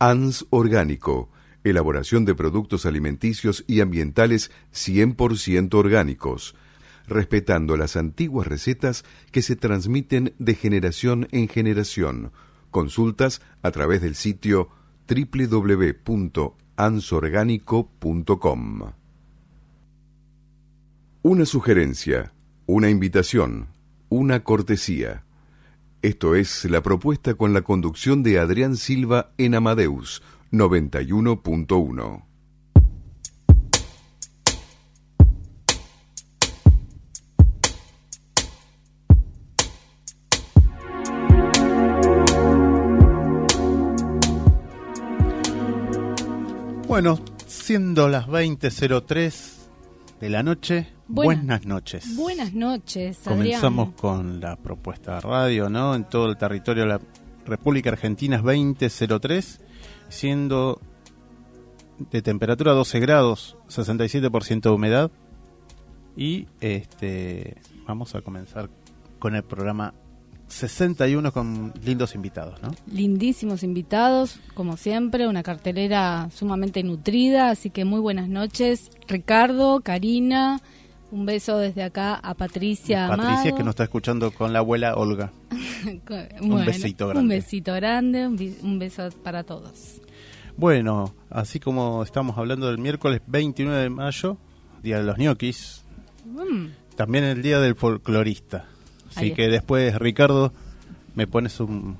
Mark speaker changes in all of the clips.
Speaker 1: ANS Orgánico. Elaboración de productos alimenticios y ambientales 100% orgánicos, respetando las antiguas recetas que se transmiten de generación en generación. Consultas a través del sitio www.ansorgánico.com. Una sugerencia, una invitación, una cortesía. Esto es la propuesta con la conducción de Adrián Silva en Amadeus 91.1.
Speaker 2: Bueno, siendo las 20.03 de la noche, buenas noches.
Speaker 3: Buenas noches,
Speaker 2: Comenzamos con la propuesta de radio, ¿no? En todo el territorio de la República Argentina es 20.03, siendo de temperatura 12 grados, 67% de humedad. Y este vamos a comenzar con el programa 61 con lindos invitados, ¿no?
Speaker 3: Lindísimos invitados, como siempre, una cartelera sumamente nutrida, así que muy buenas noches. Ricardo, Karina, un beso desde acá a Patricia.
Speaker 2: Patricia que nos está escuchando con la abuela Olga.
Speaker 3: un besito grande. Un besito grande, un beso para todos.
Speaker 2: Bueno, así como estamos hablando del miércoles 29 de mayo, Día de los ñoquis, mm. también el Día del Folclorista. Así que después, Ricardo, me pones un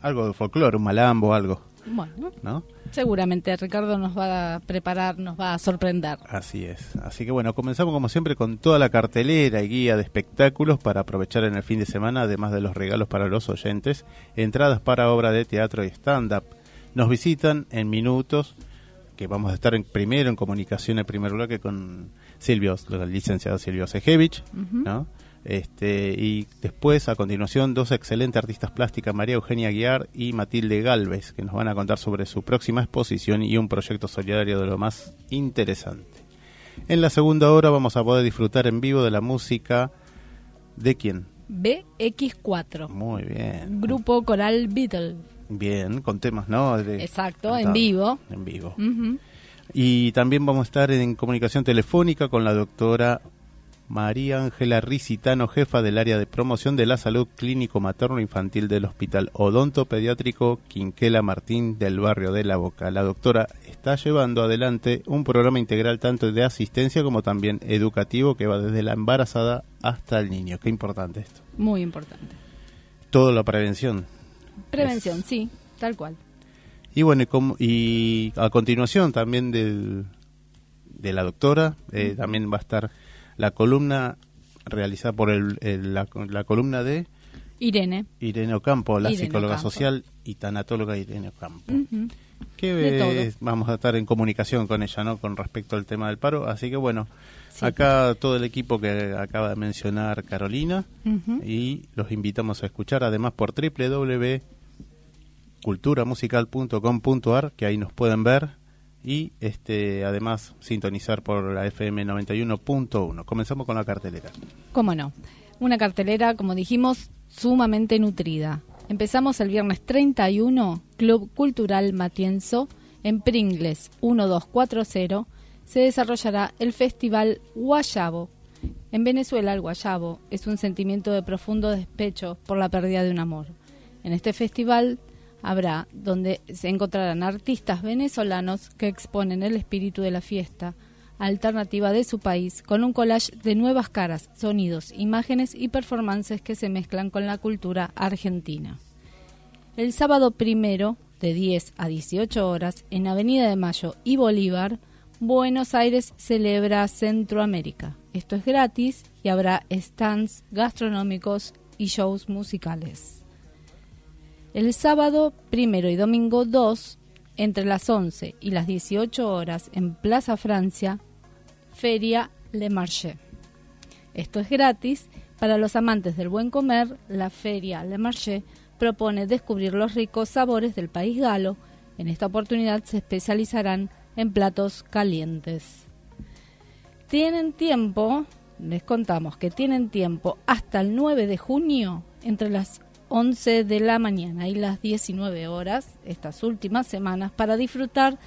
Speaker 2: algo de folclore, un malambo, algo.
Speaker 3: Bueno, ¿no? seguramente Ricardo nos va a preparar, nos va a sorprender.
Speaker 2: Así es. Así que bueno, comenzamos como siempre con toda la cartelera y guía de espectáculos para aprovechar en el fin de semana, además de los regalos para los oyentes, entradas para obra de teatro y stand-up. Nos visitan en minutos, que vamos a estar en, primero en comunicación en primer bloque con Silvio, el licenciado Silvio Sejevich, ¿no? Este, y después, a continuación, dos excelentes artistas plásticas, María Eugenia Guiar y Matilde Galvez, que nos van a contar sobre su próxima exposición y un proyecto solidario de lo más interesante. En la segunda hora vamos a poder disfrutar en vivo de la música de quién?
Speaker 3: BX4.
Speaker 2: Muy bien.
Speaker 3: Grupo Coral Beatle.
Speaker 2: Bien, con temas, ¿no?
Speaker 3: Exacto, en vivo.
Speaker 2: En vivo. Y también vamos a estar en comunicación telefónica con la doctora María Ángela Ricitano, jefa del área de promoción de la salud clínico materno infantil del Hospital Odonto Pediátrico Quinquela Martín del barrio de La Boca. La doctora está llevando adelante un programa integral tanto de asistencia como también educativo que va desde la embarazada hasta el niño. Qué importante esto.
Speaker 3: Muy importante.
Speaker 2: Todo la prevención.
Speaker 3: Prevención, sí, tal cual.
Speaker 2: Y bueno, y, a continuación también del, de la doctora, eh, también va a estar la columna realizada por el, la, columna de
Speaker 3: Irene.
Speaker 2: Irene Ocampo, la psicóloga social y tanatóloga Irene Ocampo. Que vamos a estar en comunicación con ella, ¿no? Con respecto al tema del paro. Así que bueno, acá todo el equipo que acaba de mencionar Carolina y los invitamos a escuchar además por www.culturamusical.com.ar que ahí nos pueden ver y este además sintonizar por la FM 91.1. Comenzamos con la cartelera.
Speaker 3: ¿Cómo no? Una cartelera, como dijimos, sumamente nutrida. Empezamos el viernes 31, Club Cultural Matienzo, en Pringles 1240, se desarrollará el Festival Guayabo. En Venezuela, el guayabo es un sentimiento de profundo despecho por la pérdida de un amor. En este festival habrá donde se encontrarán artistas venezolanos que exponen el espíritu de la fiesta alternativa de su país con un collage de nuevas caras, sonidos, imágenes y performances que se mezclan con la cultura argentina. El sábado primero, de 10 a 18 horas, en Avenida de Mayo y Bolívar, Buenos Aires celebra Centroamérica. Esto es gratis y habrá stands gastronómicos y shows musicales. El sábado primero y domingo 2 entre las 11 y las 18 horas en Plaza Francia, Feria Le Marché. Esto es gratis. Para los amantes del buen comer, la Feria Le Marché propone descubrir los ricos sabores del país galo. En esta oportunidad se especializarán en platos calientes. Tienen tiempo, les contamos que tienen tiempo hasta el 9 de junio entre las 11 de la mañana y las 19 horas, estas últimas semanas, para disfrutar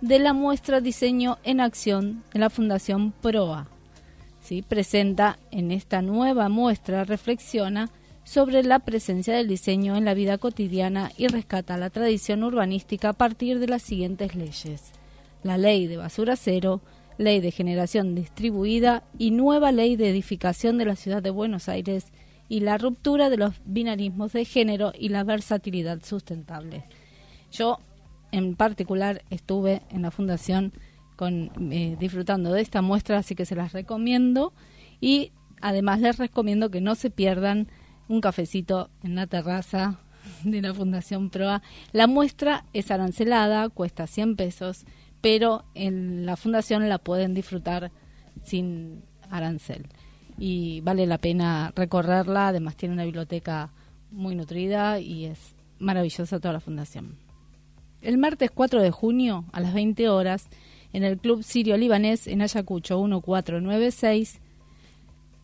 Speaker 3: de la muestra Diseño en Acción de la Fundación PROA. ¿Sí? Presenta en esta nueva muestra, reflexiona sobre la presencia del diseño en la vida cotidiana y rescata la tradición urbanística a partir de las siguientes leyes. La ley de basura cero, ley de generación distribuida y nueva ley de edificación de la ciudad de Buenos Aires y la ruptura de los binarismos de género y la versatilidad sustentable. Yo, en particular, estuve en la fundación con, eh, disfrutando de esta muestra, así que se las recomiendo y además les recomiendo que no se pierdan un cafecito en la terraza de la Fundación Proa. La muestra es arancelada, cuesta 100 pesos, pero en la fundación la pueden disfrutar sin arancel y vale la pena recorrerla. Además tiene una biblioteca muy nutrida y es maravillosa toda la fundación. El martes 4 de junio a las 20 horas en el Club Sirio Libanés en Ayacucho 1496,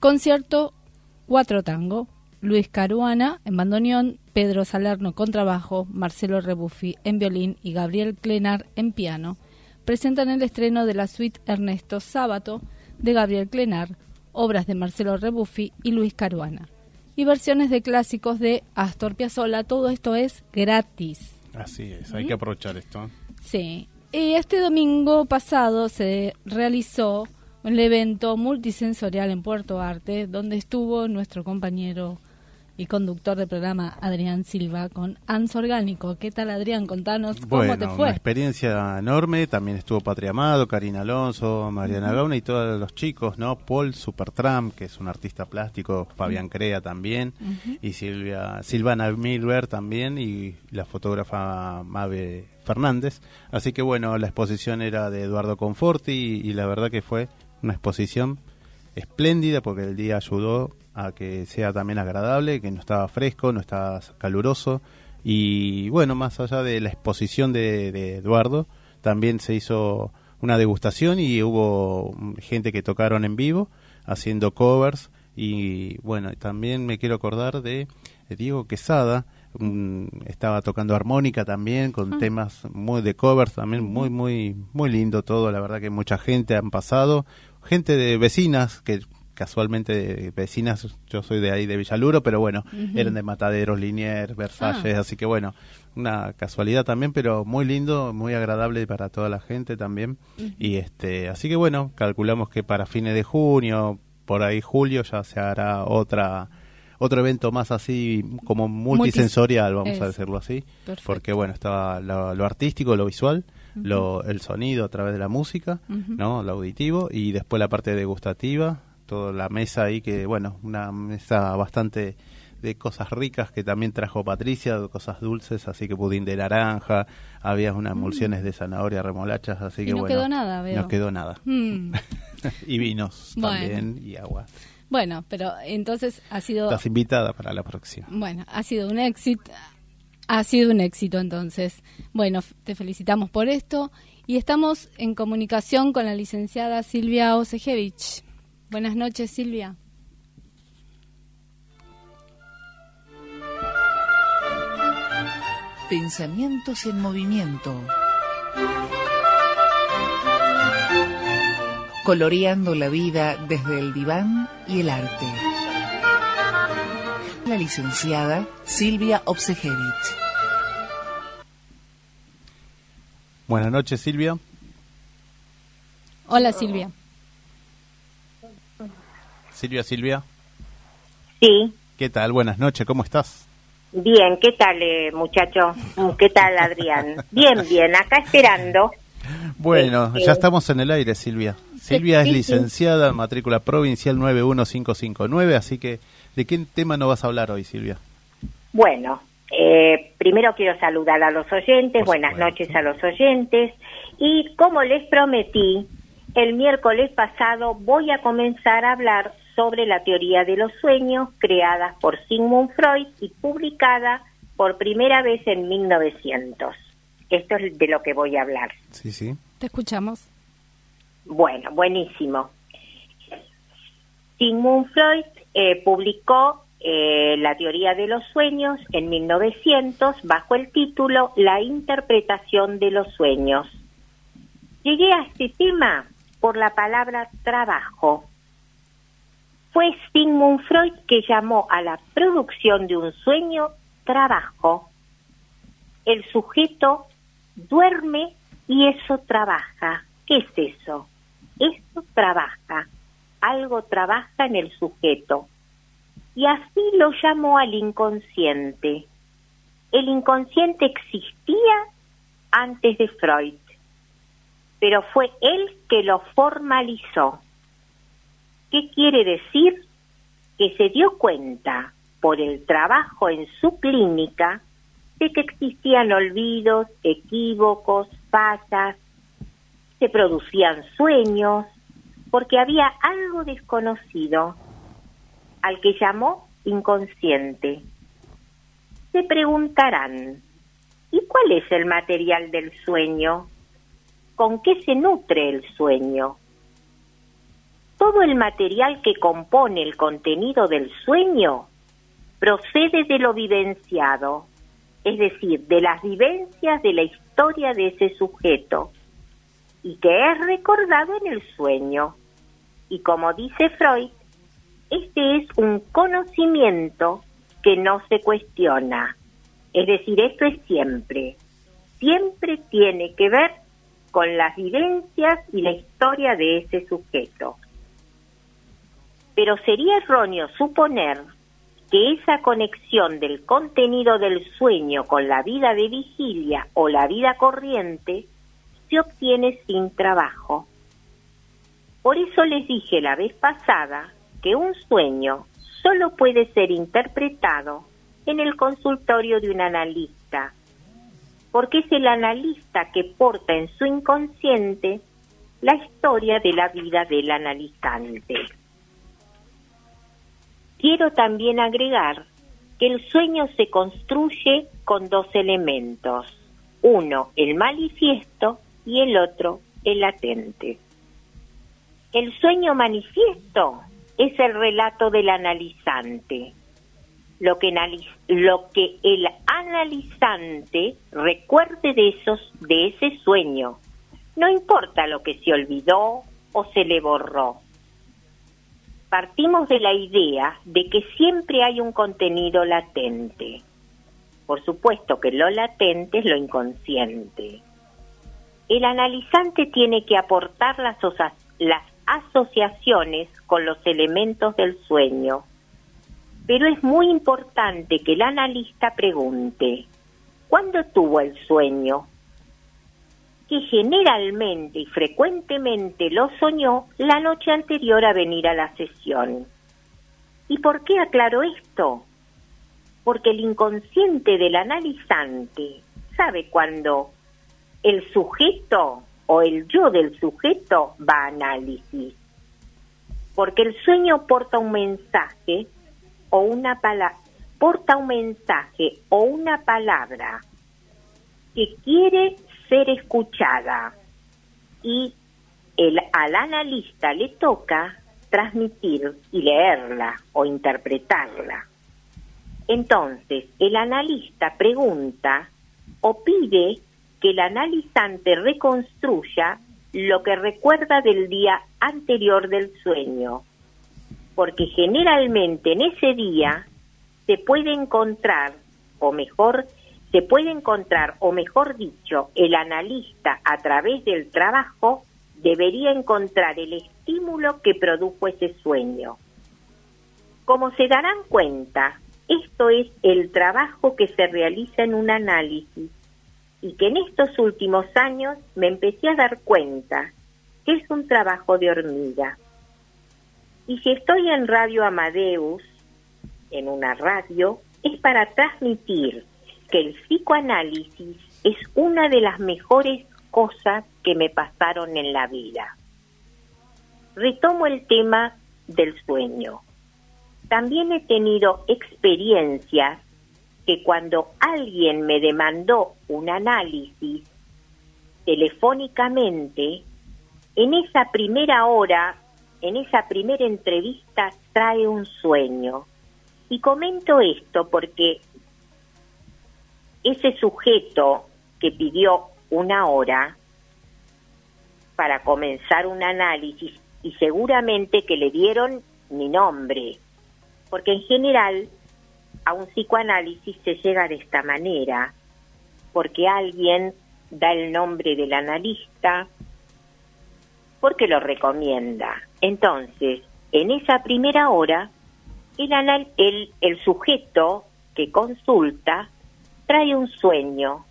Speaker 3: concierto Cuatro Tango, Luis Caruana en bandoneón, Pedro Salerno contrabajo, Marcelo Rebuffi en violín y Gabriel Clenar en piano, presentan el estreno de la suite Ernesto Sábato de Gabriel Clenar, obras de Marcelo Rebuffi y Luis Caruana, y versiones de clásicos de Astor Piazzolla. Todo esto es gratis.
Speaker 2: Así es, hay que aprovechar esto.
Speaker 3: Sí. Y este domingo pasado se realizó un evento multisensorial en Puerto Arte, donde estuvo nuestro compañero y conductor del programa Adrián Silva con ANS Orgánico. ¿Qué tal Adrián? Contanos cómo te fue.
Speaker 2: Una experiencia enorme, también estuvo Patria Amado, Karina Alonso, Mariana Gauna y todos los chicos, ¿no? Paul Supertram, que es un artista plástico, Fabián Crea también, y Silvia, Silvana Milber también, y la fotógrafa Mabe Fernández. Así que bueno, la exposición era de Eduardo Conforti y la verdad que fue una exposición espléndida porque el día ayudó a que sea también agradable, que no estaba fresco, no estaba caluroso. Y bueno, más allá de la exposición de, Eduardo, también se hizo una degustación y hubo gente que tocaron en vivo haciendo covers. Y bueno, también me quiero acordar de, Diego Quesada, estaba tocando armónica también con ah. temas muy de covers también muy muy muy lindo todo la verdad que mucha gente han pasado gente de vecinas que casualmente vecinas, yo soy de ahí de Villaluro, pero bueno, eran de Mataderos, Liniers, Versalles, ah. así que bueno, una casualidad también, pero muy lindo, muy agradable para toda la gente también. Y este, así que bueno, calculamos que para fines de junio, por ahí julio ya se hará otra otro evento más así como multisensorial, vamos a decirlo así, porque bueno, estaba lo, artístico, lo visual, lo, el sonido a través de la música, ¿no? Lo auditivo y después la parte degustativa, toda la mesa ahí que, bueno, una mesa bastante de cosas ricas que también trajo Patricia, cosas dulces, así que pudín de naranja, había unas mm. emulsiones de zanahoria, remolachas, así que
Speaker 3: no
Speaker 2: bueno.
Speaker 3: Quedó nada, veo.
Speaker 2: No quedó nada. Mm. y vinos también y agua.
Speaker 3: Bueno, pero entonces ha sido...
Speaker 2: Estás invitada para la próxima.
Speaker 3: Bueno, ha sido un éxito. Ha sido un éxito entonces. Bueno, te felicitamos por esto y estamos en comunicación con la licenciada Silvia Osejevich. Buenas noches, Silvia.
Speaker 4: Pensamientos en movimiento. Coloreando la vida desde el diván y el arte. La licenciada Silvia Obsejevich.
Speaker 2: Buenas noches, Silvia.
Speaker 3: Hola, Silvia.
Speaker 2: Silvia, Silvia.
Speaker 5: Sí.
Speaker 2: ¿Qué tal? Buenas noches, ¿cómo estás?
Speaker 5: Bien, ¿qué tal, eh, muchacho? ¿Qué tal, Adrián? Bien, bien, acá esperando.
Speaker 2: Bueno, este, ya estamos en el aire, Silvia. Silvia es licenciada en matrícula provincial 91559, así que ¿de qué tema nos vas a hablar hoy, Silvia?
Speaker 5: Bueno, eh, primero quiero saludar a los oyentes, buenas noches a los oyentes y como les prometí, el miércoles pasado voy a comenzar a hablar sobre la teoría de los sueños creada por Sigmund Freud y publicada por primera vez en 1900. Esto es de lo que voy a hablar.
Speaker 2: Sí, sí.
Speaker 3: Te escuchamos.
Speaker 5: Bueno, buenísimo. Sigmund Freud eh, publicó eh, la teoría de los sueños en 1900 bajo el título La interpretación de los sueños. Llegué a este tema por la palabra trabajo. Fue Sigmund Freud que llamó a la producción de un sueño trabajo. El sujeto duerme y eso trabaja. ¿Qué es eso? Eso trabaja. Algo trabaja en el sujeto. Y así lo llamó al inconsciente. El inconsciente existía antes de Freud pero fue él que lo formalizó. ¿Qué quiere decir? Que se dio cuenta por el trabajo en su clínica de que existían olvidos, equívocos, fallas, se producían sueños, porque había algo desconocido al que llamó inconsciente. Se preguntarán, ¿y cuál es el material del sueño? con qué se nutre el sueño. Todo el material que compone el contenido del sueño procede de lo vivenciado, es decir, de las vivencias de la historia de ese sujeto, y que es recordado en el sueño. Y como dice Freud, este es un conocimiento que no se cuestiona. Es decir, esto es siempre. Siempre tiene que ver con las vivencias y la historia de ese sujeto. Pero sería erróneo suponer que esa conexión del contenido del sueño con la vida de vigilia o la vida corriente se obtiene sin trabajo. Por eso les dije la vez pasada que un sueño solo puede ser interpretado en el consultorio de un analista porque es el analista que porta en su inconsciente la historia de la vida del analizante. Quiero también agregar que el sueño se construye con dos elementos, uno el manifiesto y el otro el latente. El sueño manifiesto es el relato del analizante, lo que, lo que el analizante recuerde de, esos, de ese sueño. No importa lo que se olvidó o se le borró. Partimos de la idea de que siempre hay un contenido latente. Por supuesto que lo latente es lo inconsciente. El analizante tiene que aportar las, asociaciones con los elementos del sueño pero es muy importante que el analista pregunte, ¿cuándo tuvo el sueño? Que generalmente y frecuentemente lo soñó la noche anterior a venir a la sesión. ¿Y por qué aclaro esto? Porque el inconsciente del analizante sabe cuándo el sujeto o el yo del sujeto va a análisis. Porque el sueño porta un mensaje o una palabra, porta un mensaje o una palabra que quiere ser escuchada y el, al analista le toca transmitir y leerla o interpretarla. Entonces, el analista pregunta o pide que el analizante reconstruya lo que recuerda del día anterior del sueño porque generalmente en ese día se puede encontrar, o mejor, se puede encontrar, o mejor dicho, el analista a través del trabajo debería encontrar el estímulo que produjo ese sueño. Como se darán cuenta, esto es el trabajo que se realiza en un análisis y que en estos últimos años me empecé a dar cuenta que es un trabajo de hormiga. Y si estoy en Radio Amadeus, en una radio, es para transmitir que el psicoanálisis es una de las mejores cosas que me pasaron en la vida. Retomo el tema del sueño. También he tenido experiencias que cuando alguien me demandó un análisis telefónicamente, en esa primera hora, en esa primera entrevista, trae un sueño. Y comento esto porque ese sujeto que pidió una hora para comenzar un análisis y seguramente que le dieron mi nombre, porque en general a un psicoanálisis se llega de esta manera, porque alguien da el nombre del analista, porque lo recomienda. Entonces, en esa primera hora, el, el, el sujeto que consulta trae un sueño,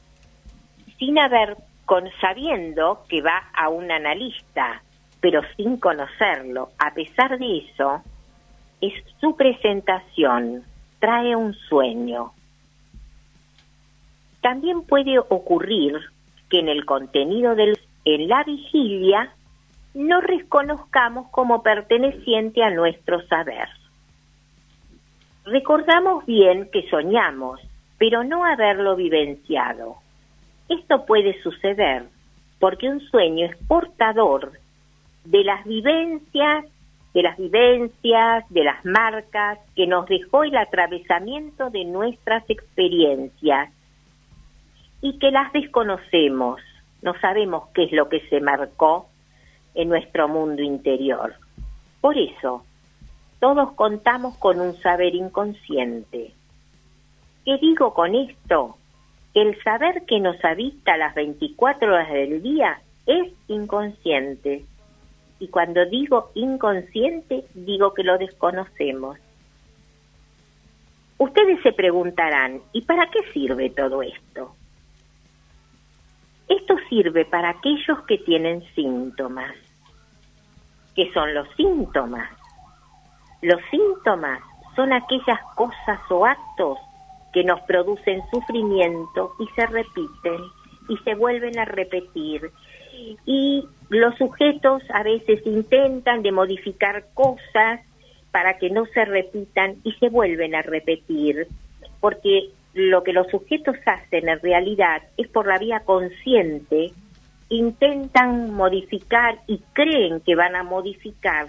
Speaker 5: sin haber, con, sabiendo que va a un analista, pero sin conocerlo. A pesar de eso, es su presentación, trae un sueño. También puede ocurrir que en el contenido del en la vigilia no reconozcamos como perteneciente a nuestro saber. Recordamos bien que soñamos, pero no haberlo vivenciado. Esto puede suceder porque un sueño es portador de las vivencias, de las vivencias, de las marcas que nos dejó el atravesamiento de nuestras experiencias y que las desconocemos, no sabemos qué es lo que se marcó en nuestro mundo interior. Por eso, todos contamos con un saber inconsciente. ¿Qué digo con esto? el saber que nos habita las 24 horas del día es inconsciente. Y cuando digo inconsciente, digo que lo desconocemos. Ustedes se preguntarán, ¿y para qué sirve todo esto? Esto sirve para aquellos que tienen síntomas. ¿Qué son los síntomas? Los síntomas son aquellas cosas o actos que nos producen sufrimiento y se repiten y se vuelven a repetir. Y los sujetos a veces intentan de modificar cosas para que no se repitan y se vuelven a repetir, porque lo que los sujetos hacen en realidad es por la vía consciente, intentan modificar y creen que van a modificar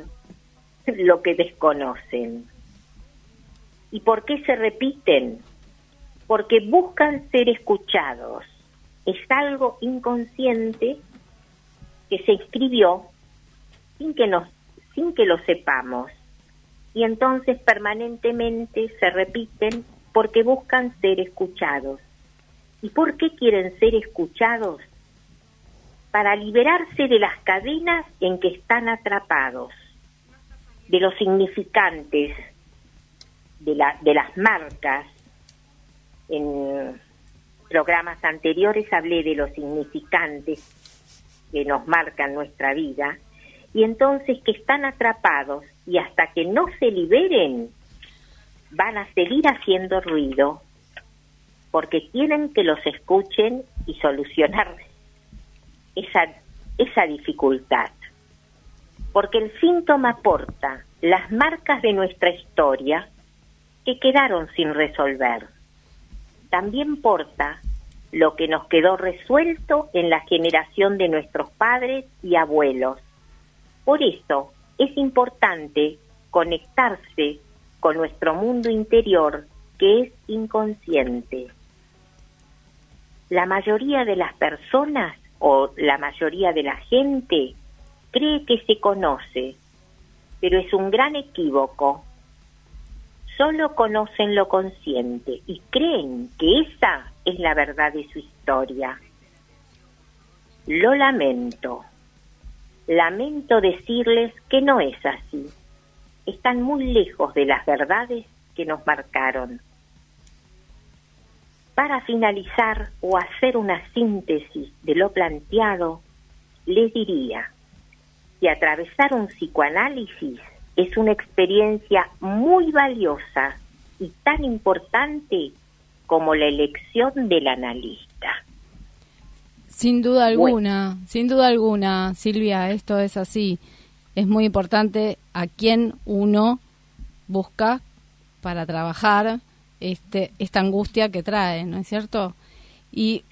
Speaker 5: lo que desconocen. ¿Y por qué se repiten? Porque buscan ser escuchados. Es algo inconsciente que se escribió sin que nos sin que lo sepamos y entonces permanentemente se repiten porque buscan ser escuchados. ¿Y por qué quieren ser escuchados? Para liberarse de las cadenas en que están atrapados, de los significantes, de, la, de las marcas, en programas anteriores hablé de los significantes que nos marcan nuestra vida y entonces que están atrapados y hasta que no se liberen van a seguir haciendo ruido porque quieren que los escuchen y solucionar esa, esa dificultad. Porque el síntoma aporta las marcas de nuestra historia que quedaron sin resolver también porta lo que nos quedó resuelto en la generación de nuestros padres y abuelos. Por eso es importante conectarse con nuestro mundo interior que es inconsciente. La mayoría de las personas o la mayoría de la gente cree que se conoce, pero es un gran equívoco solo conocen lo consciente y creen que esa es la verdad de su historia. Lo lamento. Lamento decirles que no es así. Están muy lejos de las verdades que nos marcaron. Para finalizar o hacer una síntesis de lo planteado, les diría que atravesar un psicoanálisis es una experiencia muy valiosa y tan importante como la elección del analista.
Speaker 3: Sin duda alguna, sin duda alguna, Silvia, esto es así. Es muy importante a quién uno busca para trabajar este, esta angustia que trae, ¿no es cierto? Y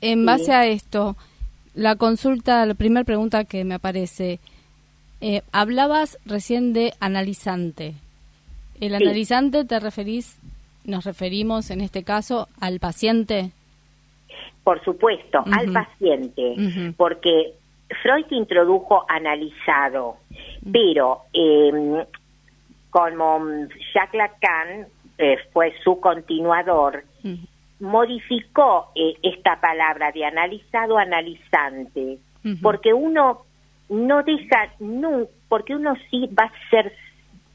Speaker 3: en base a esto, la consulta, la primera pregunta que me aparece, eh, hablabas recién de analizante. ¿El analizante te referís, nos referimos en este caso al paciente?
Speaker 5: Por supuesto, al paciente, porque Freud introdujo analizado, pero eh, como Jacques Lacan eh, fue su continuador, modificó eh, esta palabra de analizado analizante, porque uno no deja, no, porque uno sí va a ser,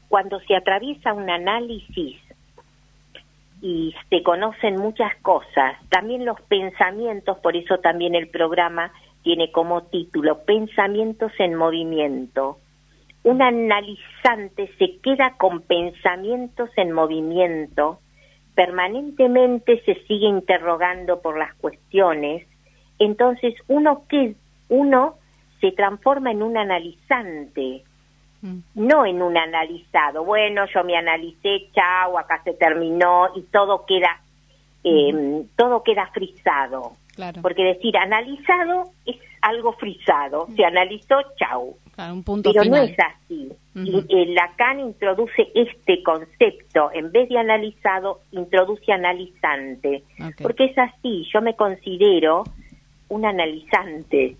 Speaker 5: cuando se atraviesa un análisis y se conocen muchas cosas, también los pensamientos, por eso también el programa tiene como título Pensamientos en Movimiento. Un analizante se queda con pensamientos en movimiento, permanentemente se sigue interrogando por las cuestiones, entonces uno que uno se transforma en un analizante, mm. no en un analizado. Bueno, yo me analicé, chao, acá se terminó y todo queda eh, todo queda frisado. Porque decir analizado es algo frisado, se analizó, chau. un punto Pero no es así. y, Lacan introduce este concepto, en vez de analizado, introduce analizante. Porque es así, yo me considero un analizante,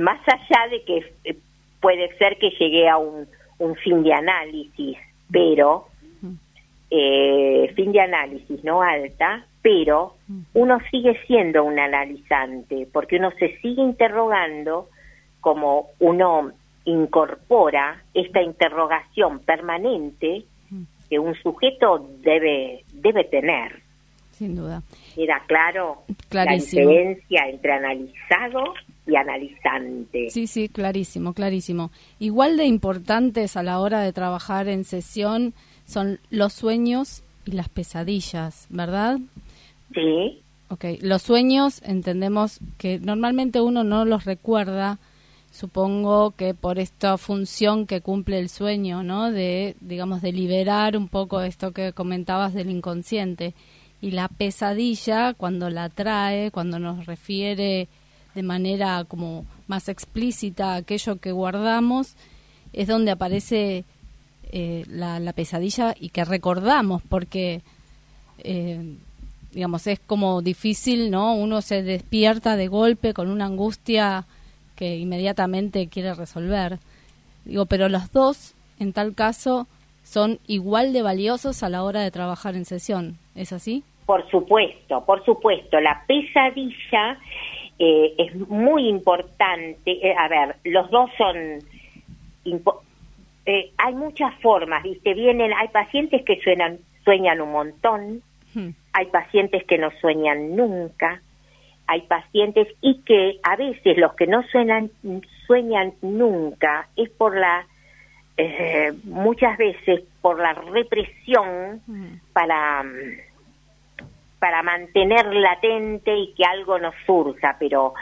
Speaker 5: más allá de que eh, puede ser que llegue a un, un fin de análisis, pero eh, fin de análisis no alta, pero uno sigue siendo un analizante, porque uno se sigue interrogando como uno incorpora esta interrogación permanente que un sujeto debe, debe tener.
Speaker 3: Sin duda.
Speaker 5: Era claro la diferencia entre analizado y analizante.
Speaker 3: Sí, sí, clarísimo, clarísimo. Igual de importantes a la hora de trabajar en sesión son los sueños y las pesadillas, ¿verdad?
Speaker 5: Sí.
Speaker 3: Ok, los sueños entendemos que normalmente uno no los recuerda, supongo que por esta función que cumple el sueño, ¿no? De, digamos, de liberar un poco esto que comentabas del inconsciente. Y la pesadilla, cuando la trae, cuando nos refiere de manera como más explícita aquello que guardamos, es donde aparece eh, la, la, pesadilla y que recordamos, porque eh, digamos, es como difícil, ¿no? Uno se despierta de golpe con una angustia que inmediatamente quiere resolver. Digo, pero los dos, en tal caso, son igual de valiosos a la hora de trabajar en sesión. ¿Es así?
Speaker 5: Por supuesto, por supuesto. La pesadilla eh, es muy importante. Eh, a ver, los dos son... Eh, hay muchas formas, ¿viste? Vienen, hay pacientes que suenan, sueñan un montón, hay pacientes que no sueñan nunca, hay pacientes y que a veces los que no sueñan, sueñan nunca es por la, eh, muchas veces por la represión para, para mantener latente y que algo nos surja, pero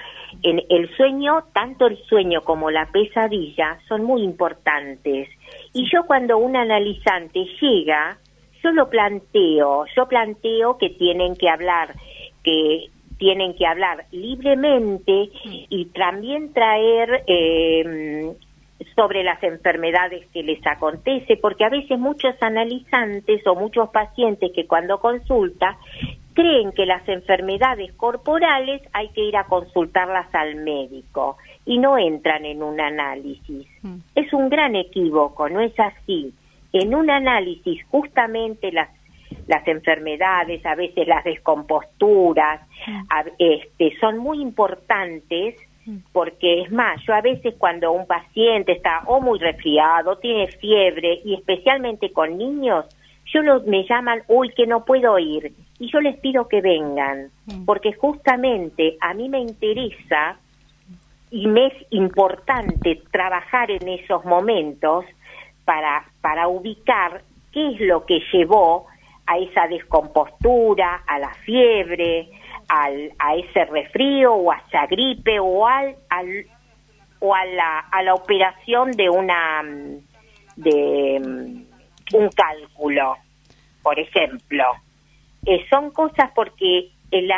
Speaker 5: en el sueño, tanto el sueño como la pesadilla son muy importantes. Y yo cuando un analizante llega, yo lo planteo, yo planteo que tienen que hablar, que tienen que hablar libremente y también traer eh, sobre las enfermedades que les acontece, porque a veces muchos analizantes o muchos pacientes que cuando consulta creen que las enfermedades corporales hay que ir a consultarlas al médico y no entran en un análisis. Mm. Es un gran equívoco, no es así en un análisis justamente las las enfermedades, a veces las descomposturas, este, son muy importantes porque es más, yo a veces cuando un paciente está o muy resfriado, tiene fiebre y especialmente con niños, yo lo, me llaman, uy, que no puedo ir y yo les pido que vengan porque justamente a mí me interesa y me es importante trabajar en esos momentos para, para ubicar qué es lo que llevó a esa descompostura, a la fiebre, al, a ese resfrío o a esa gripe o al, al o a la, a la operación de una de mm, un cálculo, por ejemplo. Eh, son cosas porque el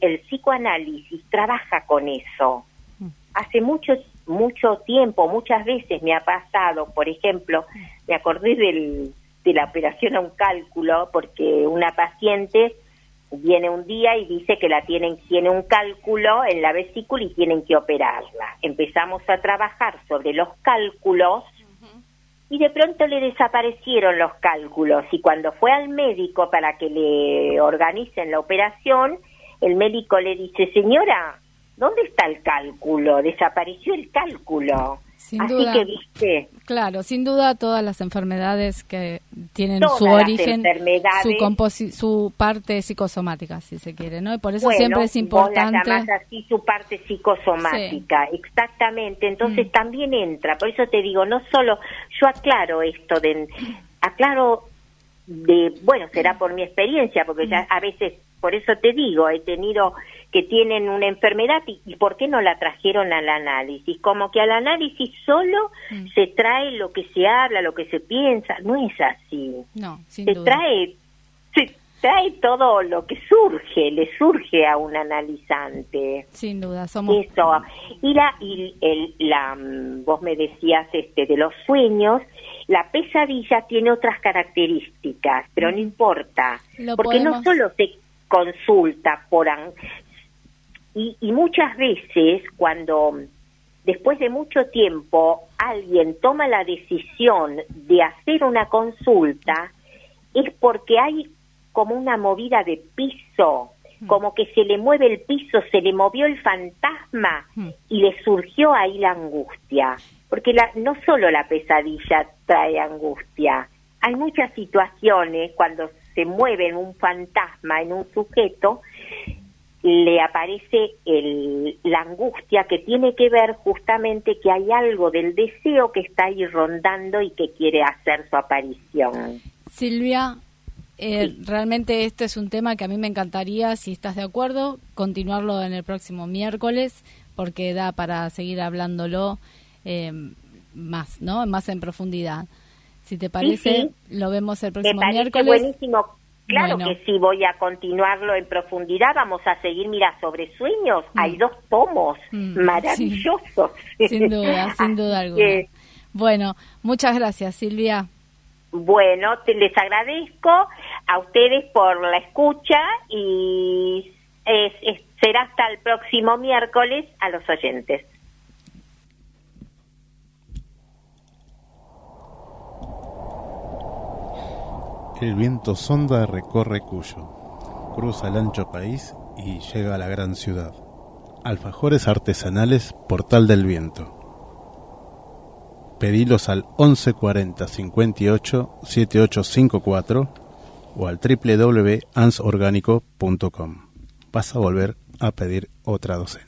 Speaker 5: el psicoanálisis trabaja con eso. Hace mucho mucho tiempo, muchas veces me ha pasado, por ejemplo, me acordé del, de la operación a un cálculo porque una paciente viene un día y dice que la tienen tiene un cálculo en la vesícula y tienen que operarla. Empezamos a trabajar sobre los cálculos y de pronto le desaparecieron los cálculos y cuando fue al médico para que le organicen la operación, el médico le dice, "Señora, ¿dónde está el cálculo? Desapareció el cálculo."
Speaker 3: Sin Así duda,
Speaker 5: que, ¿viste?
Speaker 3: Claro, sin duda todas las enfermedades que tienen su origen, su, su parte psicosomática, si se quiere, ¿no? Y por eso siempre es importante.
Speaker 5: Vos así su parte psicosomática, exactamente. Entonces mm. también entra, por eso te digo, no solo yo aclaro esto de, aclaro de, bueno, será por mi experiencia, porque ya mm. a veces, por eso te digo, he tenido que tienen una enfermedad y, por qué no la trajeron al análisis. Como que al análisis solo mm. se trae lo que se habla, lo que se piensa. No es así.
Speaker 3: No, sin
Speaker 5: se trae se trae todo lo que surge, le surge a un analizante.
Speaker 3: Sin duda, somos
Speaker 5: eso. Y la y el, la mm, vos me decías este de los sueños, la pesadilla tiene otras características, pero no importa, porque no solo se consulta por y, muchas veces cuando después de mucho tiempo alguien toma la decisión de hacer una consulta, es porque hay como una movida de piso, hmm. como que se le mueve el piso, se le movió el fantasma hmm. y le surgió ahí la angustia. Porque la, no solo la pesadilla trae angustia, hay muchas situaciones cuando se mueve un fantasma en un sujeto le aparece el, la angustia que tiene que ver justamente que hay algo del deseo que está ahí rondando y que quiere hacer su aparición.
Speaker 3: Silvia, eh, realmente este es un tema que a mí me encantaría, si estás de acuerdo, continuarlo en el próximo miércoles, porque da para seguir hablándolo eh, más, ¿no? Más en profundidad. Si te parece, lo vemos el próximo miércoles.
Speaker 5: Buenísimo Claro que sí, voy a continuarlo en profundidad. Vamos a seguir, mira, sobre sueños. Mm. Hay dos pomos mm, maravillosos.
Speaker 3: Sin duda, sin duda alguna. Bueno, muchas gracias, Silvia.
Speaker 5: Bueno, les agradezco a ustedes por la escucha y será hasta el próximo miércoles a los oyentes.
Speaker 2: El viento sonda recorre Cuyo, cruza el ancho país y llega a la gran ciudad. Alfajores artesanales Portal del Viento. Pedilos al 1140 58 7854 o al www.ansorgánico.com. Vas a volver a pedir otra docena.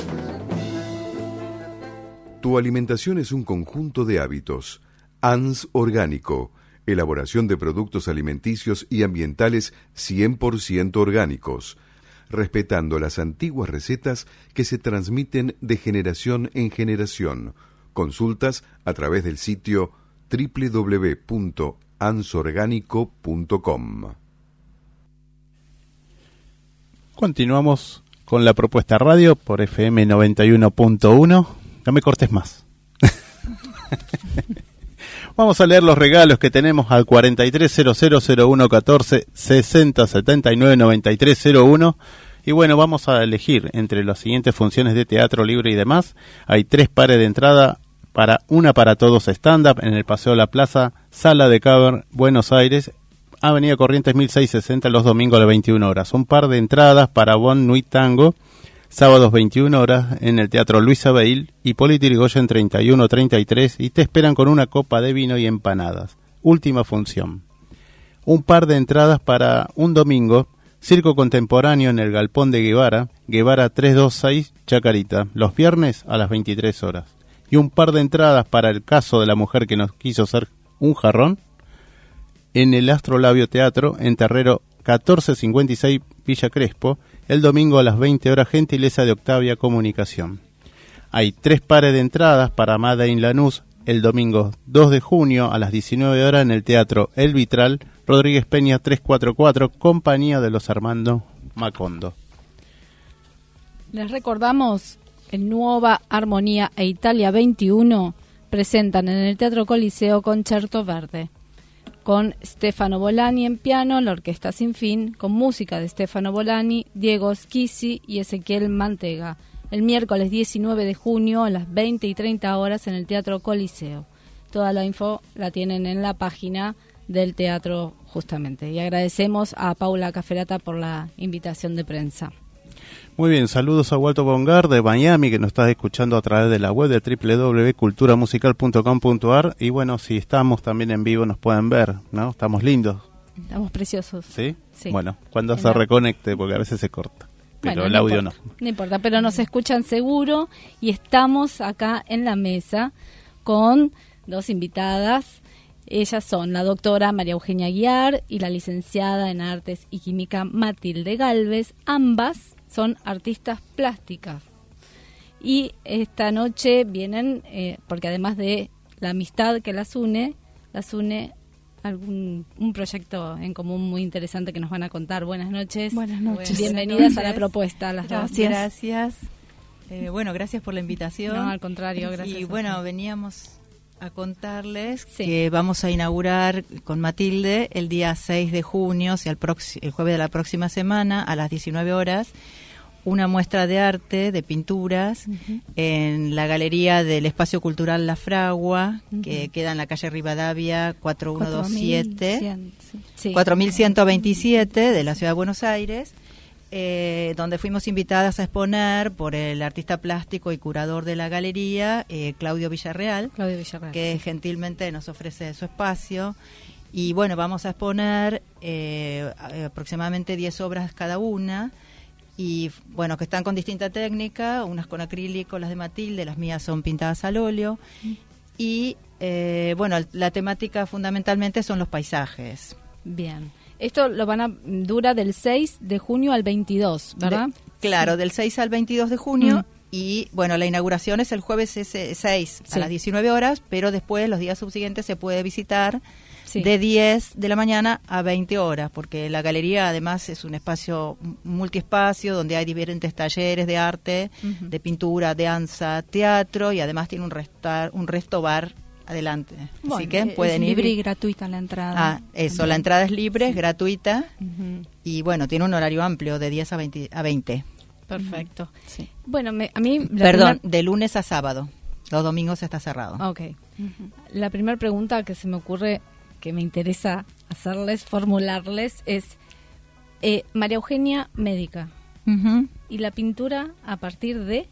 Speaker 1: Tu alimentación es un conjunto de hábitos. ANS Orgánico. Elaboración de productos alimenticios y ambientales 100% orgánicos respetando las antiguas recetas que se transmiten de generación en generación. Consultas a través del sitio www.ansorgánico.com.
Speaker 2: Continuamos con la propuesta radio por FM 91.1. No me cortes más. Vamos a leer los regalos que tenemos al 43000114 6079 9301 y bueno, vamos a elegir entre las siguientes funciones de teatro libre y demás. Hay tres pares de entrada para una para todos stand-up en el Paseo La Plaza, Sala de Caber, Buenos Aires, Avenida Corrientes 1660 los domingos a las 21 horas. Un par de entradas para Bon Nuit Tango, sábados 21 horas en el Teatro Luis Abel, Hipólito Yrigoyen 31-33 y te esperan con una copa de vino y empanadas. Última función. Un par de entradas para un domingo Circo Contemporáneo en el Galpón de Guevara, Guevara 326, Chacarita, los viernes a las 23 horas. Y un par de entradas para el caso de la mujer que nos quiso ser un jarrón en el Astrolabio Teatro en Terrero 1456 Villa Crespo, el domingo a las 20 horas, gentileza de Octavia Comunicación. Hay tres pares de entradas para Mada in Lanús el domingo 2 de junio a las 19 horas en el Teatro El Vitral Rodríguez Peña 344, compañía de los Armando Macondo.
Speaker 3: Les recordamos, en Nueva Armonía e Italia 21 presentan en el Teatro Coliseo Concerto Verde, con Stefano Bolani en piano, la Orquesta Sin Fin, con música de Stefano Bolani, Diego Schisi y Ezequiel Mantega, el miércoles 19 de junio a las 20 y 30 horas en el Teatro Coliseo. Toda la info la tienen en la página del teatro justamente. Y agradecemos a Paula Caferata por la invitación de prensa.
Speaker 2: Muy bien, saludos a Walter Bongar de Miami que nos está escuchando a través de la web de www.culturamusical.com.ar y bueno, si estamos también en vivo nos pueden ver, ¿no? Estamos lindos.
Speaker 3: Estamos preciosos.
Speaker 2: ¿Sí? Bueno, cuando se reconecte porque a veces se corta. Pero el audio no.
Speaker 3: No importa, pero nos escuchan seguro y estamos acá en la mesa con dos invitadas ellas son la doctora María Eugenia Guiar y la licenciada en Artes y Química Matilde Galvez. Ambas son artistas plásticas. Y esta noche vienen, eh, porque además de la amistad que las une, las une algún un proyecto en común muy interesante que nos van a contar. Buenas noches.
Speaker 6: Buenas noches.
Speaker 3: Bienvenidas a la propuesta. Las
Speaker 6: gracias. Gracias. Eh, bueno, gracias por la invitación.
Speaker 3: No, al contrario, gracias.
Speaker 6: Y bueno, veníamos a contarles que vamos a inaugurar con Matilde el día 6 de junio, o sea, el, el jueves de la próxima semana, a las 19 horas, una muestra de arte, de pinturas, en la galería del Espacio Cultural La Fragua, que queda en la calle Rivadavia 4127, 4127 de la Ciudad de Buenos Aires. Eh, donde fuimos invitadas a exponer por el artista plástico y curador de la galería, eh, Claudio, Villarreal, que gentilmente nos ofrece su espacio. Y bueno, vamos a exponer eh, aproximadamente 10 obras cada una y bueno, que están con distinta técnica, unas con acrílico, las de Matilde, las mías son pintadas al óleo. Y bueno, la temática fundamentalmente son los paisajes.
Speaker 3: Bien. Esto lo van a dura del 6 de junio al 22, ¿verdad?
Speaker 6: claro, del 6 al 22 de junio. Mm. Y bueno, la inauguración es el jueves 6 a las 19 horas, pero después, los días subsiguientes, se puede visitar de 10 de la mañana a 20 horas, porque la galería además es un espacio multiespacio donde hay diferentes talleres de arte, de pintura, danza, teatro y además tiene un, restar, un resto bar adelante. Así que pueden
Speaker 3: ir. libre y gratuita la entrada.
Speaker 6: Ah, eso, la entrada es libre, es gratuita y bueno, tiene un horario amplio de 10 a 20. A 20.
Speaker 3: Perfecto. Sí. Bueno, a mí...
Speaker 6: Perdón, de lunes a sábado. Los domingos está cerrado.
Speaker 3: Ok. La primera pregunta que se me ocurre, que me interesa hacerles, formularles, es eh, María Eugenia, médica. ¿Y la pintura a partir de?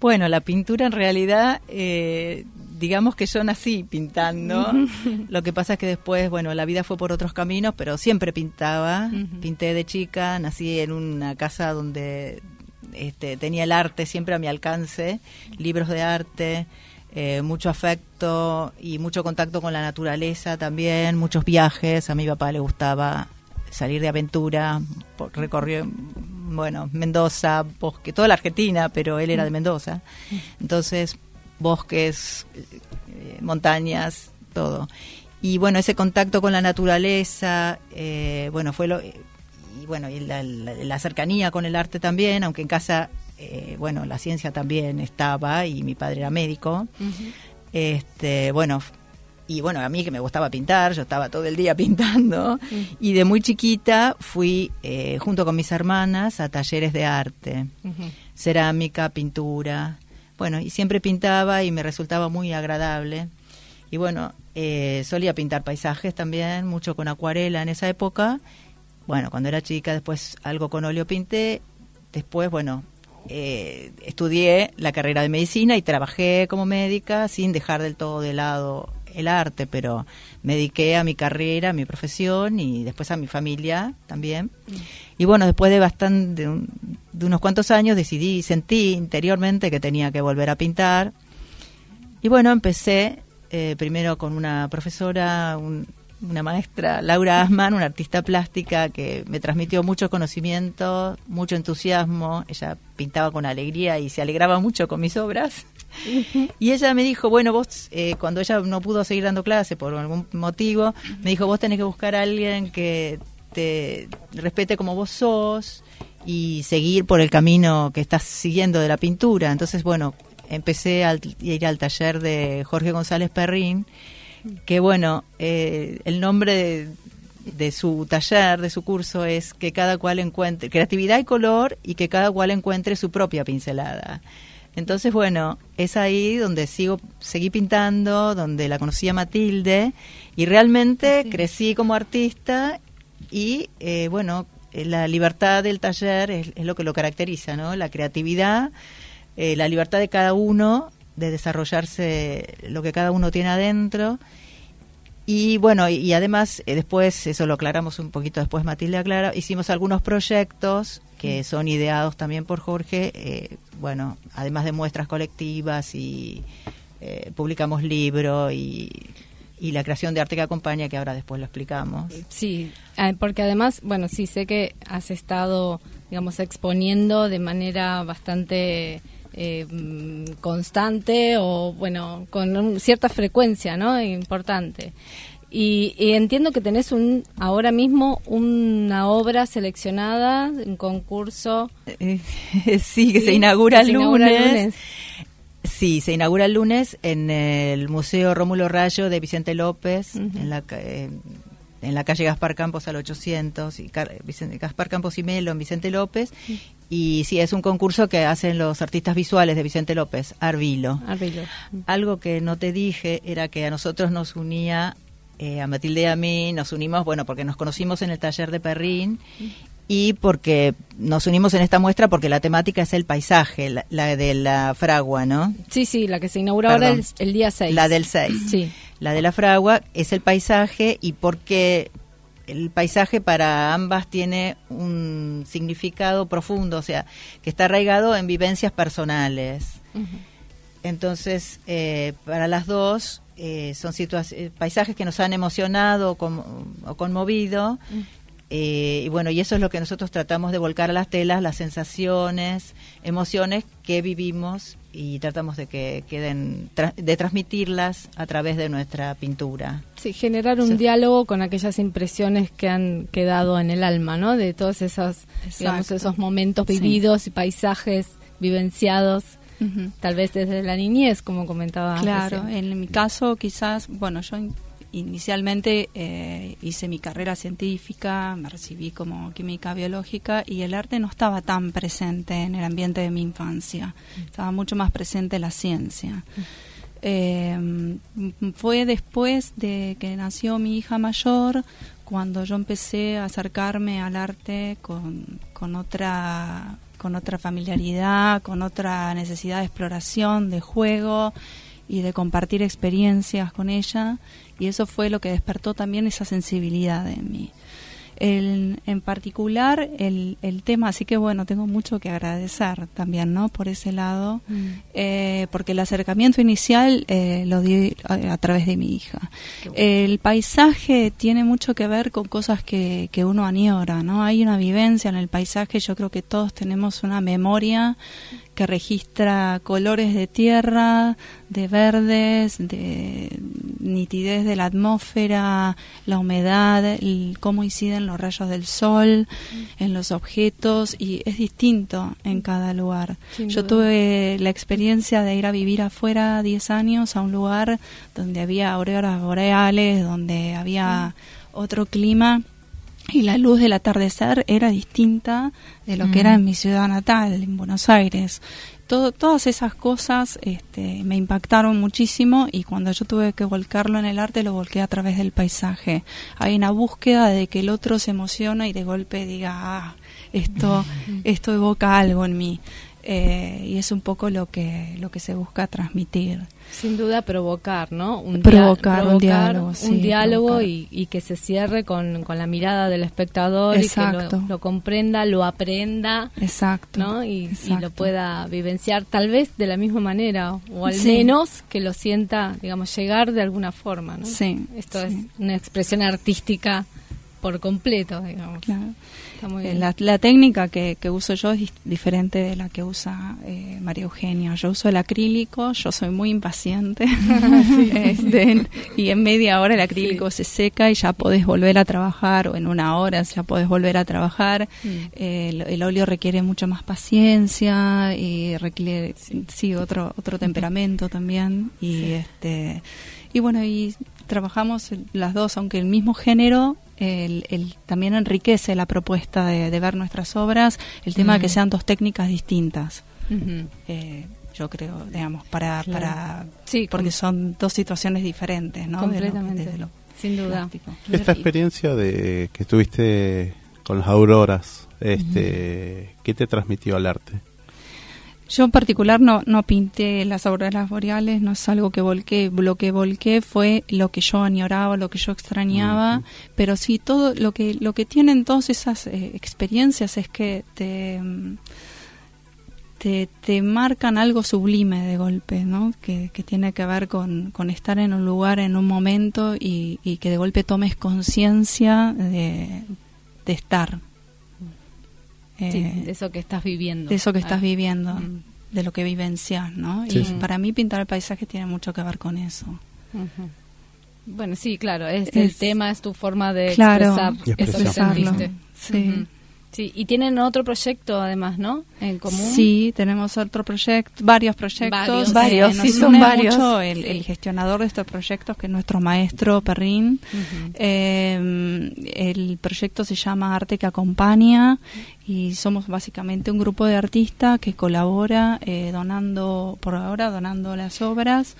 Speaker 6: Bueno, la pintura en realidad, eh, digamos que yo nací pintando. Lo que pasa es que después, bueno, la vida fue por otros caminos, pero siempre pintaba. Pinté de chica, nací en una casa donde este, tenía el arte siempre a mi alcance, libros de arte. Eh, mucho afecto y mucho contacto con la naturaleza también, muchos viajes. A mi papá le gustaba salir de aventura, recorrió, bueno, Mendoza, bosque, toda la Argentina, pero él era de Mendoza. Entonces, bosques, eh, montañas, todo. Y bueno, ese contacto con la naturaleza, eh, bueno, fue lo... Y bueno, y la, cercanía con el arte también, aunque en casa, eh, bueno, la ciencia también estaba y mi padre era médico. Este, bueno, y bueno, a mí que me gustaba pintar, yo estaba todo el día pintando. Y de muy chiquita fui eh, junto con mis hermanas a talleres de arte, cerámica, pintura, bueno, y siempre pintaba y me resultaba muy agradable. Y bueno, eh, solía pintar paisajes también, mucho con acuarela en esa época. Bueno, cuando era chica después algo con óleo pinté, después, bueno, eh, estudié la carrera de medicina y trabajé como médica sin dejar del todo de lado el arte, pero me dediqué a mi carrera, a mi profesión y después a mi familia también. Y bueno, después de bastante, de, unos cuantos años decidí, sentí interiormente que tenía que volver a pintar. Y bueno, empecé eh, primero con una profesora, una maestra, Laura Asman, una artista plástica que me transmitió mucho conocimiento, mucho entusiasmo. Ella pintaba con alegría y se alegraba mucho con mis obras. Y ella me dijo, bueno, vos, eh, cuando ella no pudo seguir dando clase por algún motivo, me dijo, vos tenés que buscar a alguien que te respete como vos sos y seguir por el camino que estás siguiendo de la pintura. Entonces, bueno, empecé a ir al taller de Jorge González Perrín, que bueno, eh, el nombre de, de su taller, de su curso, es que cada cual encuentre creatividad y color y que cada cual encuentre su propia pincelada. Entonces, bueno, es ahí donde sigo, seguí pintando, donde la conocí a Matilde y realmente crecí como artista y, eh, bueno, eh, la libertad del taller es, lo que lo caracteriza, ¿no? La creatividad, eh, la libertad de cada uno de desarrollarse lo que cada uno tiene adentro. Y bueno, y, además, después, eso lo aclaramos un poquito después, Matilde aclara, hicimos algunos proyectos que son ideados también por Jorge, eh, bueno, además de muestras colectivas y eh, publicamos libros y, y, la creación de arte que acompaña, que ahora después lo explicamos.
Speaker 3: Sí, ah, porque además, bueno, sí, sé que has estado, digamos, exponiendo de manera bastante... Eh, constante o bueno con cierta frecuencia no importante y, entiendo que tenés un ahora mismo una obra seleccionada, un concurso.
Speaker 6: Eh, sí, que se inaugura el lunes. Sí, se inaugura el lunes en el Museo Rómulo Rayo de Vicente López, en, la, eh, en la calle Gaspar Campos al 800, y Gaspar Campos y Melo en Vicente López. Y sí, es un concurso que hacen los artistas visuales de Vicente López, Arvilo.
Speaker 3: Arvilo.
Speaker 6: Algo que no te dije era que a nosotros nos unía eh, a Matilde y a mí nos unimos, bueno, porque nos conocimos en el taller de Perrín y porque nos unimos en esta muestra porque la temática es el paisaje, la, de la fragua, ¿no?
Speaker 3: Sí, sí, la que se inaugura ahora el, el, día 6.
Speaker 6: La del 6.
Speaker 3: Sí.
Speaker 6: La de la fragua es el paisaje y porque el paisaje para ambas tiene un significado profundo, o sea, que está arraigado en vivencias personales. Entonces, eh, para las dos eh, son eh, paisajes que nos han emocionado o, conmovido. Eh, y bueno, y eso es lo que nosotros tratamos de volcar a las telas, las sensaciones, emociones que vivimos y tratamos de que queden, de transmitirlas a través de nuestra pintura.
Speaker 3: Sí, generar un diálogo con aquellas impresiones que han quedado en el alma, ¿no? De todos esos, digamos, esos momentos vividos y paisajes vivenciados Tal vez desde la niñez, como comentaba.
Speaker 7: Claro, en mi caso quizás, bueno, yo inicialmente eh, hice mi carrera científica, me recibí como química biológica y el arte no estaba tan presente en el ambiente de mi infancia, estaba mucho más presente la ciencia. Eh, fue después de que nació mi hija mayor cuando yo empecé a acercarme al arte con, otra con otra familiaridad, con otra necesidad de exploración, de juego y de compartir experiencias con ella y eso fue lo que despertó también esa sensibilidad en mí. El, en particular el, el, tema, así que bueno, tengo mucho que agradecer también, ¿no? Por ese lado, mm. eh, porque el acercamiento inicial eh, lo di a, través de mi hija. El paisaje tiene mucho que ver con cosas que, que uno añora, ¿no? Hay una vivencia en el paisaje, yo creo que todos tenemos una memoria que registra colores de tierra, de verdes, de nitidez de la atmósfera, la humedad, cómo inciden los rayos del sol en los objetos y es distinto en cada lugar. Yo tuve la experiencia de ir a vivir afuera 10 años a un lugar donde había auroras boreales, donde había otro clima y la luz del atardecer era distinta de lo que era en mi ciudad natal, en Buenos Aires. Todo, todas esas cosas este, me impactaron muchísimo y cuando yo tuve que volcarlo en el arte lo volqué a través del paisaje. Hay una búsqueda de que el otro se emociona y de golpe diga, ah, esto, esto evoca algo en mí. Eh, y es un poco lo que, lo que se busca transmitir.
Speaker 3: Sin duda provocar, ¿no?
Speaker 7: Un provocar, un diálogo.
Speaker 3: un diálogo y, que se cierre con, la mirada del espectador y que lo, comprenda, lo aprenda.
Speaker 7: Exacto.
Speaker 3: ¿no? Y, lo pueda vivenciar tal vez de la misma manera o al menos que lo sienta, digamos, llegar de alguna forma, ¿no?
Speaker 7: Sí.
Speaker 3: Esto es una expresión artística por completo, digamos.
Speaker 7: Claro. Eh, la, técnica que, uso yo es diferente de la que usa eh, María Eugenia. Yo uso el acrílico, yo soy muy impaciente. Este, y en media hora el acrílico se seca y ya podés volver a trabajar o en una hora ya podés volver a trabajar. Mm. el, óleo requiere mucho más paciencia y requiere sí. otro otro temperamento también. Y este y bueno y trabajamos las dos aunque el mismo género el, también enriquece la propuesta de, ver nuestras obras el tema de que sean dos técnicas distintas. Eh, yo creo, digamos, para, para sí, porque son dos situaciones diferentes, ¿no?
Speaker 3: Completamente, sin duda.
Speaker 2: Esta experiencia de que estuviste con las auroras, este, ¿qué te transmitió al arte?
Speaker 7: Yo en particular no, no pinté las auroras boreales, no es algo que volqué. Lo que volqué fue lo que yo añoraba, lo que yo extrañaba, pero sí todo lo que, lo que tienen todas esas eh, experiencias es que te, te, te, marcan algo sublime de golpe, ¿no? Que, que tiene que ver con, con, estar en un lugar, en un momento y, y que de golpe tomes conciencia de, de estar,
Speaker 3: eh, de eso que estás viviendo.
Speaker 7: De eso que estás viviendo, mm. de lo que vivencias, ¿no? y para mí pintar el paisaje tiene mucho que ver con eso.
Speaker 3: Bueno, sí, claro, es, el tema, es tu forma de expresar eso que sentiste.
Speaker 7: Sí.
Speaker 3: Sí, y tienen otro proyecto además, ¿no? En común.
Speaker 7: Sí, tenemos otro proyecto, varios proyectos.
Speaker 3: Varios,
Speaker 7: sí, son varios. el, gestionador de estos proyectos, que es nuestro maestro Perrín. Eh, el proyecto se llama Arte que Acompaña y somos básicamente un grupo de artistas que colabora eh, donando, por ahora, donando las obras.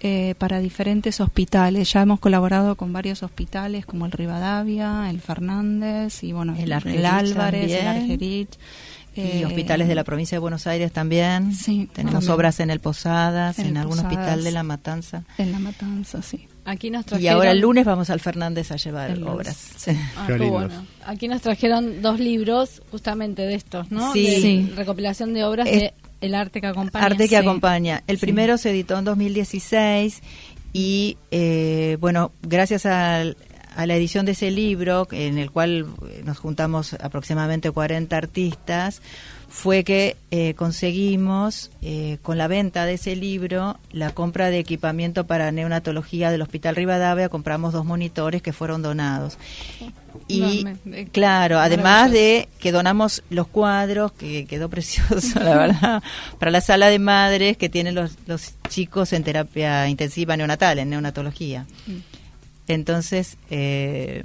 Speaker 7: Eh, para diferentes hospitales. Ya hemos colaborado con varios hospitales como el Rivadavia, el Fernández y bueno, el, Álvarez, el Argerich.
Speaker 6: y eh, hospitales de la provincia de Buenos Aires también.
Speaker 7: Sí,
Speaker 6: tenemos obras en el Posadas, en, algún hospital de La Matanza.
Speaker 7: En La Matanza, sí.
Speaker 3: Aquí nos
Speaker 6: trajeron... Y ahora el lunes vamos al Fernández a llevar obras.
Speaker 3: Ah, bueno. Aquí nos trajeron dos libros justamente de estos, ¿no?
Speaker 7: Sí.
Speaker 3: recopilación de obras de el arte que acompaña.
Speaker 6: Arte que acompaña. El primero se editó en 2016 y, eh, bueno, gracias a, la edición de ese libro, en el cual nos juntamos aproximadamente 40 artistas, fue que eh, conseguimos, eh, con la venta de ese libro, la compra de equipamiento para neonatología del Hospital Rivadavia. Compramos dos monitores que fueron donados. Y claro, además de que donamos los cuadros, que quedó precioso, la verdad, para la sala de madres que tienen los, los chicos en terapia intensiva neonatal, en neonatología. Entonces, eh,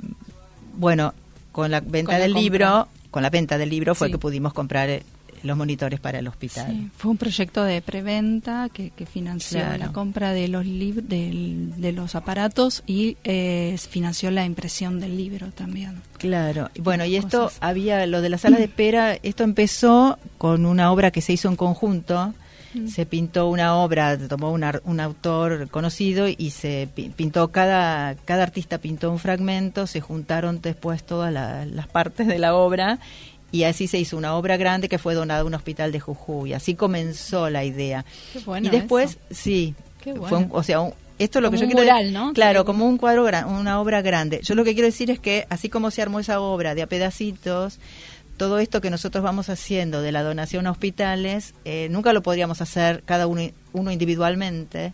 Speaker 6: bueno, con la venta del libro, con la venta del libro fue que pudimos comprar eh, los monitores para el hospital. Sí,
Speaker 7: fue un proyecto de preventa que, que financió la compra de los de los aparatos y eh, financió la impresión del libro también.
Speaker 6: Claro, bueno, y esto había lo de la sala de espera, esto empezó con una obra que se hizo en conjunto. Se pintó una obra, tomó un autor conocido y se pintó, cada, cada artista pintó un fragmento, se juntaron después todas las partes de la obra y así se hizo una obra grande que fue donada a un hospital de Jujuy. Así comenzó la idea. Qué bueno y después, sí, fue o sea, esto es lo que yo quiero mural, ¿no? Claro, como un cuadro, una obra grande. Yo lo que quiero decir es que así como se armó esa obra de a pedacitos, todo esto que nosotros vamos haciendo de la donación a hospitales, eh, nunca lo podríamos hacer cada uno, uno individualmente.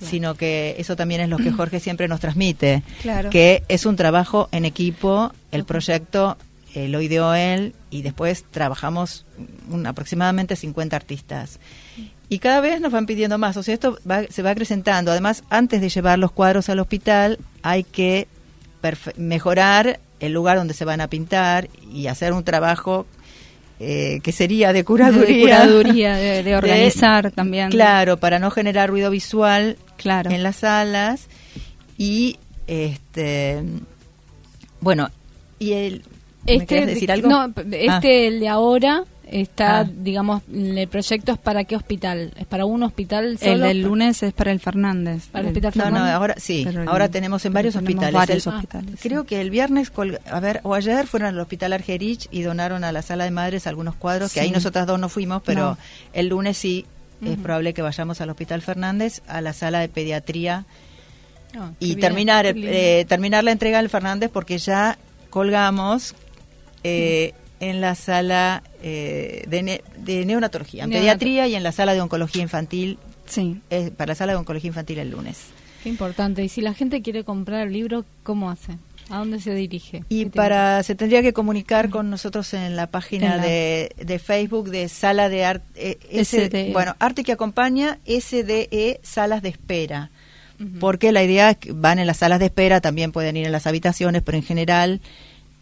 Speaker 6: sino que eso también es lo que Jorge siempre nos transmite, claro. que es un trabajo en equipo, el proyecto eh, lo ideó él y después trabajamos un, aproximadamente 50 artistas. Y cada vez nos van pidiendo más, o sea, esto se va acrecentando. Además, antes de llevar los cuadros al hospital, hay que mejorar el lugar donde se van a pintar y hacer un trabajo eh, que sería de curaduría.
Speaker 7: De, organizar también.
Speaker 6: Claro, para no generar ruido visual claro. en las salas. Y, este bueno, y el,
Speaker 3: este, decir algo? No, este, ah. el de ahora, está, ah. digamos, el proyecto es para qué hospital? ¿Es para un hospital
Speaker 7: solo? El del lunes es para el Fernández.
Speaker 6: ¿Para el hospital Fernández? No, no, ahora sí, ahora tenemos en varios hospitales.
Speaker 7: Varios hospitales.
Speaker 6: Creo que el viernes, a ver, o ayer fueron al hospital Argerich y donaron a la sala de madres algunos cuadros, que ahí nosotras dos no fuimos, pero el lunes sí, es probable que vayamos al hospital Fernández, a la sala de pediatría. Ah, y terminar eh, terminar la entrega del Fernández porque ya colgamos eh, en la sala eh, de, neonatología, en pediatría y en la sala de oncología infantil, sí. Eh, para la sala de oncología infantil el lunes.
Speaker 3: Qué importante. Y si la gente quiere comprar el libro, ¿cómo hace? ¿A dónde se dirige?
Speaker 6: Y para se tendría que comunicar con nosotros en la página De, de, Facebook de Sala de Arte, eh, bueno, Arte que acompaña SDE Salas de Espera. Porque la idea es que van en las salas de espera, también pueden ir en las habitaciones, pero en general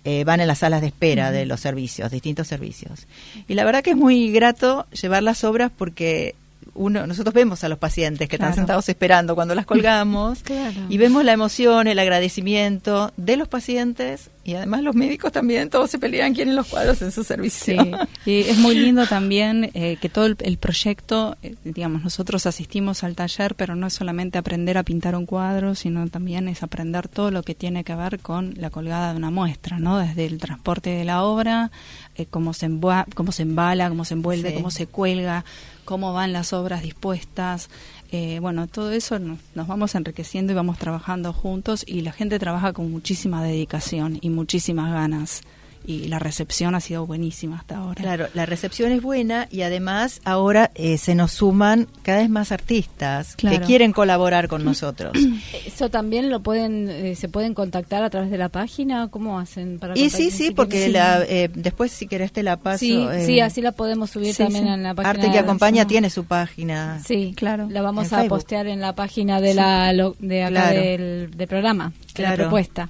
Speaker 6: eh, van en las salas de espera de los servicios, distintos servicios. Y la verdad que es muy grato llevar las obras porque uno, nosotros vemos a los pacientes que están sentados esperando cuando las colgamos y vemos la emoción, el agradecimiento de los pacientes y además los médicos también, todos se pelean quieren los cuadros en su servicio.
Speaker 7: Sí, y es muy lindo también eh, que todo el, proyecto, eh, digamos, nosotros asistimos al taller, pero no es solamente aprender a pintar un cuadro, sino también es aprender todo lo que tiene que ver con la colgada de una muestra, ¿no? Desde el transporte de la obra, eh, cómo, se cómo se embala, cómo se envuelve, cómo se cuelga, cómo van las obras dispuestas, eh, bueno, todo eso nos, vamos enriqueciendo y vamos trabajando juntos y la gente trabaja con muchísima dedicación y muchísimas ganas y la recepción ha sido buenísima hasta ahora.
Speaker 6: Claro, la recepción es buena y además ahora eh, se nos suman cada vez más artistas que quieren colaborar con nosotros.
Speaker 3: Eso también lo pueden, eh, se pueden contactar a través de la página, ¿cómo hacen para?
Speaker 6: Y sí, sí, porque La, eh, después si querés te la paso.
Speaker 3: Sí, sí, así la podemos subir también en la página.
Speaker 6: Arte que acompaña tiene su página.
Speaker 3: Sí, claro. La vamos a postear en la página de la de acá del, programa, de la propuesta.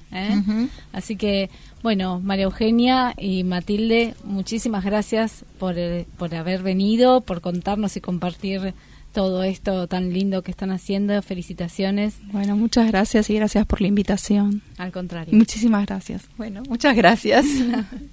Speaker 3: Así que bueno, María Eugenia y Matilde, muchísimas gracias por, eh, por haber venido, por contarnos y compartir todo esto tan lindo que están haciendo. Felicitaciones.
Speaker 7: Bueno, muchas gracias y gracias por la invitación.
Speaker 3: Al contrario.
Speaker 7: Muchísimas gracias.
Speaker 6: Bueno, muchas gracias.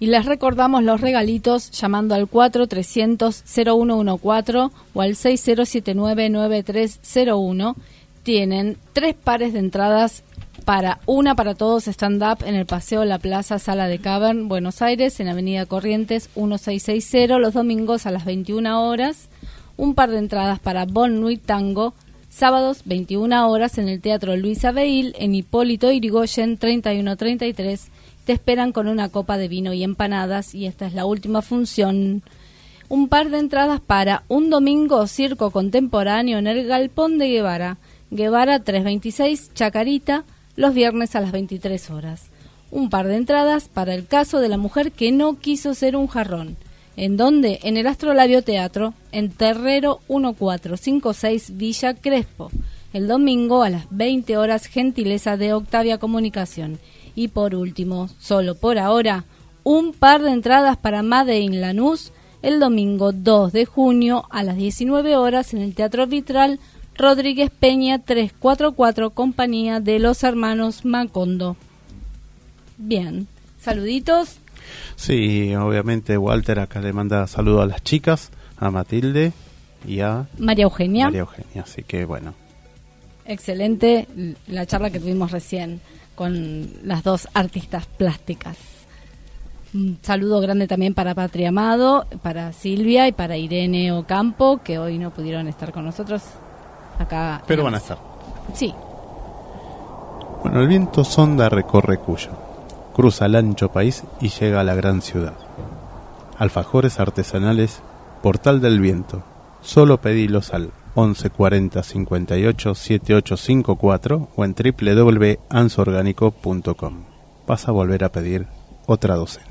Speaker 3: y les recordamos los regalitos llamando al 4300-0114 o al 6079-9301. Tienen tres pares de entradas para una para todos stand-up en el Paseo La Plaza Sala de Cavern, Buenos Aires, en Avenida Corrientes 1660, los domingos a las 21 horas. Un par de entradas para Bon Nuit Tango, sábados 21 horas en el Teatro Luis Abeil, en Hipólito Irigoyen 3133 te esperan con una copa de vino y empanadas y esta es la última función. Un par de entradas para un domingo circo contemporáneo en el Galpón de Guevara. Guevara 326, Chacarita, los viernes a las 23 horas. Un par de entradas para el caso de la mujer que no quiso ser un jarrón. ¿En dónde? En el Astrolabio Teatro, en Terrero 1456 Villa Crespo. El domingo a las 20 horas, gentileza de Octavia Comunicación. Y por último, solo por ahora, un par de entradas para Made in Lanús el domingo 2 de junio a las 19 horas en el Teatro Vitral Rodríguez Peña 344, compañía de los hermanos Macondo. Bien, saluditos.
Speaker 2: Sí, obviamente Walter acá le manda saludos a las chicas, a Matilde y a
Speaker 3: María Eugenia.
Speaker 2: María Eugenia, así que bueno.
Speaker 3: Excelente la charla que tuvimos recién con las dos artistas plásticas. Un saludo grande también para Patria Amado, para Silvia y para Irene Ocampo, que hoy no pudieron estar con nosotros acá.
Speaker 2: Pero van a estar.
Speaker 3: Sí.
Speaker 2: Bueno, el viento sonda recorre Cuyo, cruza el ancho país y llega a la gran ciudad. Alfajores artesanales, Portal del Viento. Solo pedilos al 1140 58 7854 o en www.ansorgánico.com. Vas a volver a pedir otra docena.